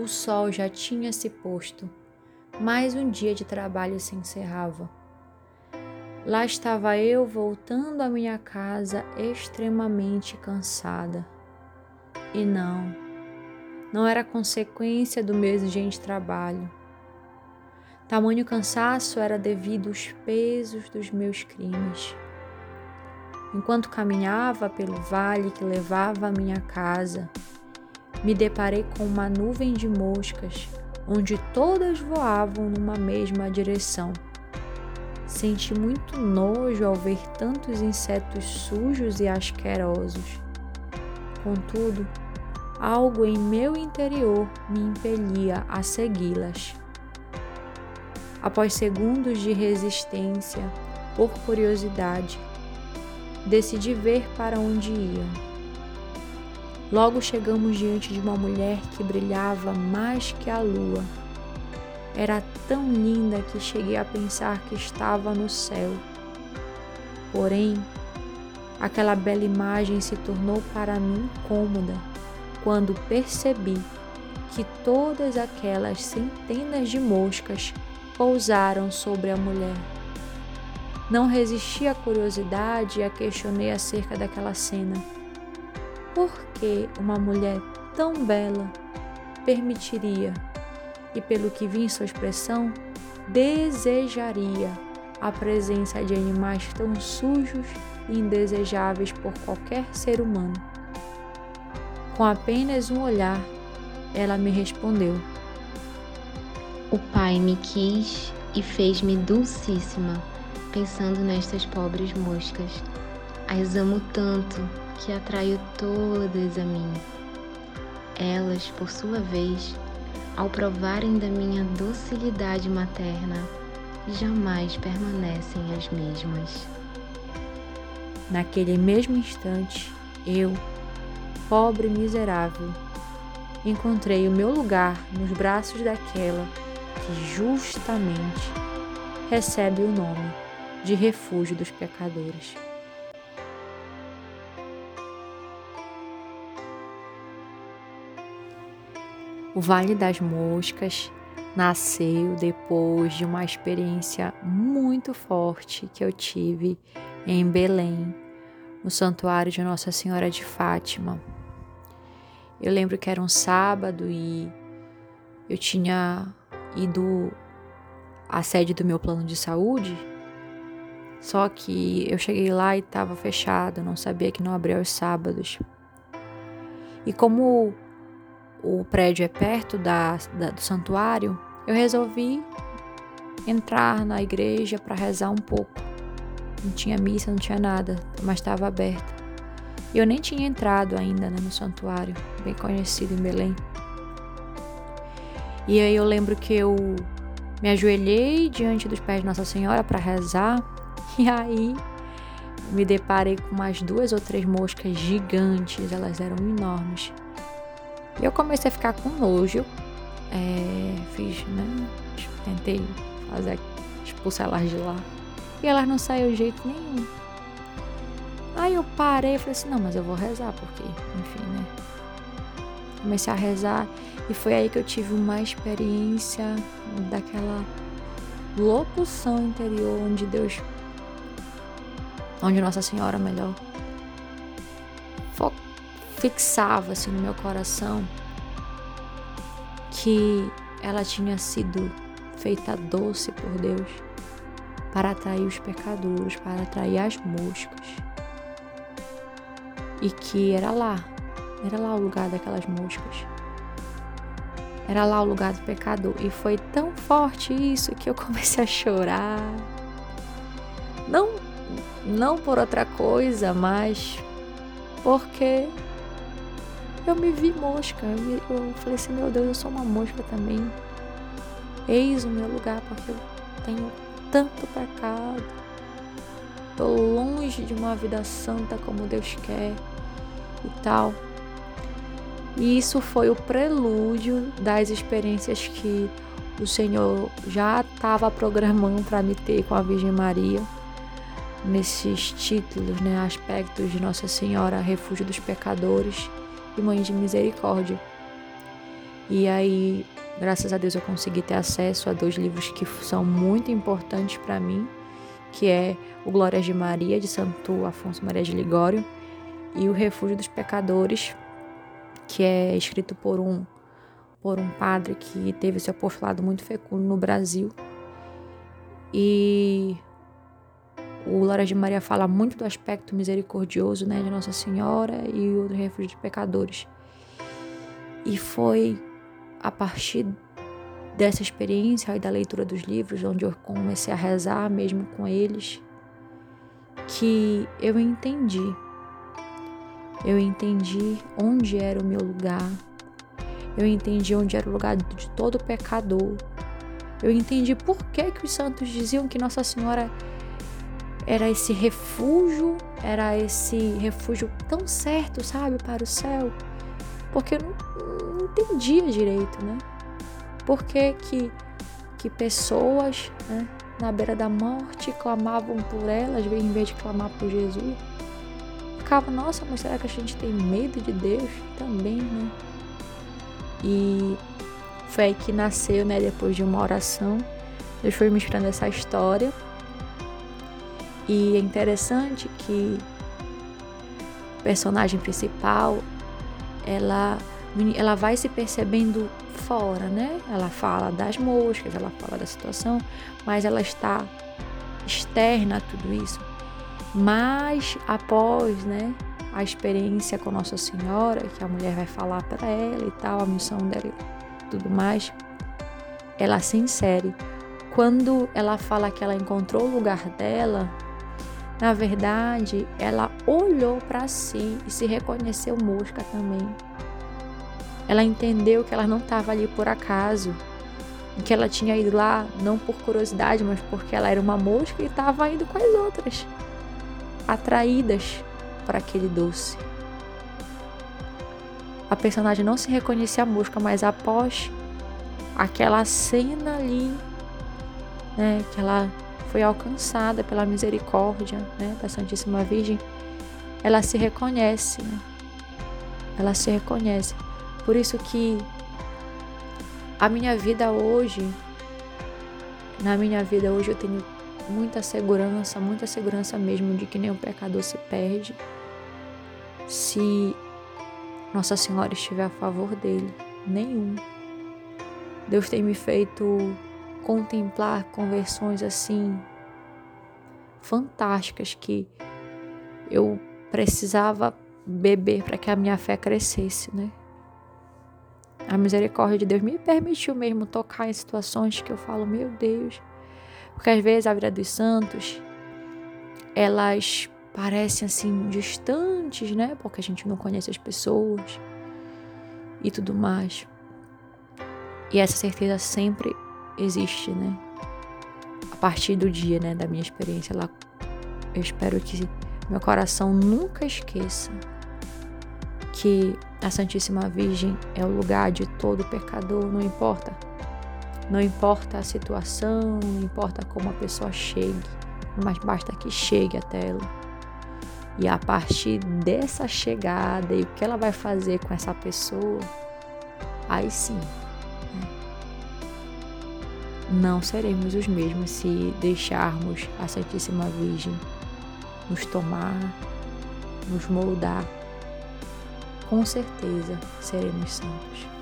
O sol já tinha se posto. Mais um dia de trabalho se encerrava. Lá estava eu voltando à minha casa extremamente cansada. E não, não era consequência do meu exigente trabalho. Tamanho cansaço era devido aos pesos dos meus crimes. Enquanto caminhava pelo vale que levava à minha casa, me deparei com uma nuvem de moscas, onde todas voavam numa mesma direção. Senti muito nojo ao ver tantos insetos sujos e asquerosos. Contudo, algo em meu interior me impelia a segui-las. Após segundos de resistência, por curiosidade, decidi ver para onde iam. Logo chegamos diante de uma mulher que brilhava mais que a lua. Era tão linda que cheguei a pensar que estava no céu. Porém, aquela bela imagem se tornou para mim incômoda quando percebi que todas aquelas centenas de moscas pousaram sobre a mulher. Não resisti à curiosidade e a questionei acerca daquela cena por que uma mulher tão bela permitiria, e pelo que vi em sua expressão, desejaria a presença de animais tão sujos e indesejáveis por qualquer ser humano. Com apenas um olhar, ela me respondeu: O Pai me quis e fez-me dulcíssima, pensando nestas pobres moscas. As amo tanto que atraio todas a mim. Elas, por sua vez, ao provarem da minha docilidade materna, jamais permanecem as mesmas. Naquele mesmo instante, eu, pobre miserável, encontrei o meu lugar nos braços daquela que justamente recebe o nome de refúgio dos pecadores. O Vale das Moscas nasceu depois de uma experiência muito forte que eu tive em Belém, no Santuário de Nossa Senhora de Fátima. Eu lembro que era um sábado e eu tinha ido à sede do meu plano de saúde, só que eu cheguei lá e estava fechado, não sabia que não abria aos sábados. E como o prédio é perto da, da, do santuário, eu resolvi entrar na igreja para rezar um pouco. Não tinha missa, não tinha nada, mas estava aberto. E eu nem tinha entrado ainda né, no santuário, bem conhecido em Belém. E aí eu lembro que eu me ajoelhei diante dos pés de Nossa Senhora para rezar, e aí me deparei com umas duas ou três moscas gigantes, elas eram enormes. E eu comecei a ficar com nojo. É, fiz, né? Tentei fazer, expulsar elas de lá. E elas não saíram de jeito nenhum. Aí eu parei e falei assim, não, mas eu vou rezar, porque, enfim, né? Comecei a rezar e foi aí que eu tive uma experiência daquela locução interior onde Deus, onde Nossa Senhora, melhor, fixava assim no meu coração que ela tinha sido feita doce por Deus para atrair os pecadores, para atrair as moscas. E que era lá, era lá o lugar daquelas moscas. Era lá o lugar do pecador. E foi tão forte isso que eu comecei a chorar. Não, não por outra coisa, mas porque eu me vi mosca. Eu, falei assim, meu Deus, eu sou uma mosca também. Eis o meu lugar, porque eu tenho tanto pecado. Tô longe de uma vida santa como Deus quer e tal. E isso foi o prelúdio das experiências que o Senhor já estava programando para me ter com a Virgem Maria, nesses títulos, né, aspectos de Nossa Senhora, refúgio dos pecadores e Mãe de Misericórdia. E aí, graças a Deus, eu consegui ter acesso a dois livros que são muito importantes para mim, que é o Glórias de Maria, de Santo Afonso Maria de Ligório, e o Refúgio dos Pecadores, que é escrito por um por um padre que teve seu apostolado muito fecundo no Brasil. E o Glórias de Maria fala muito do aspecto misericordioso né, de Nossa Senhora e o refúgio de pecadores. E foi a partir dessa experiência e da leitura dos livros, onde eu comecei a rezar mesmo com eles, que eu entendi. Eu entendi onde era o meu lugar. Eu entendi onde era o lugar de todo pecador. Eu entendi por que, que os santos diziam que Nossa Senhora era esse refúgio, era esse refúgio tão certo, sabe, para o céu. Porque eu não, não entendia direito, né? Por que, que, que pessoas né, na beira da morte clamavam por elas em vez de clamar por Jesus? Ficava, nossa, mas será que a gente tem medo de Deus? Também, né? E foi aí que nasceu, né, depois de uma oração. Deus foi mostrando essa história. E é interessante que o personagem principal, ela, ela vai se percebendo fora, né? Ela fala das moscas, ela fala da situação, mas ela está externa a tudo isso. Mas após, né, a experiência com Nossa Senhora, que a mulher vai falar para ela e tal, a missão dela tudo mais, ela se insere. Quando ela fala que ela encontrou o lugar dela, na verdade, ela olhou para si e se reconheceu mosca também. Ela entendeu que ela não estava ali por acaso, que ela tinha ido lá não por curiosidade, mas porque ela era uma mosca e estava indo com as outras, atraídas para aquele doce. A personagem não se reconhecia a mosca, mas após aquela cena ali, né, que ela foi alcançada pela misericórdia né, da Santíssima Virgem, ela se reconhece, né? ela se reconhece. Por isso que a minha vida hoje, na minha vida hoje eu tenho muita segurança, muita segurança mesmo de que nenhum pecador se perde, se Nossa Senhora estiver a favor dele. Nenhum. Deus tem me feito contemplar conversões assim fantásticas que eu precisava beber para que a minha fé crescesse, né? A misericórdia de Deus me permitiu mesmo tocar em situações que eu falo, meu Deus. Porque às vezes a vida dos santos, elas parecem assim distantes, né? Porque a gente não conhece as pessoas e tudo mais. E essa certeza sempre existe, né? A partir do dia, né, da minha experiência lá, eu espero que meu coração nunca esqueça que a Santíssima Virgem é o lugar de todo pecador, não importa. Não importa a situação, não importa como a pessoa chegue, mas basta que chegue até ela. E a partir dessa chegada e o que ela vai fazer com essa pessoa, aí sim? Não seremos os mesmos se deixarmos a Santíssima Virgem nos tomar, nos moldar. Com certeza seremos santos.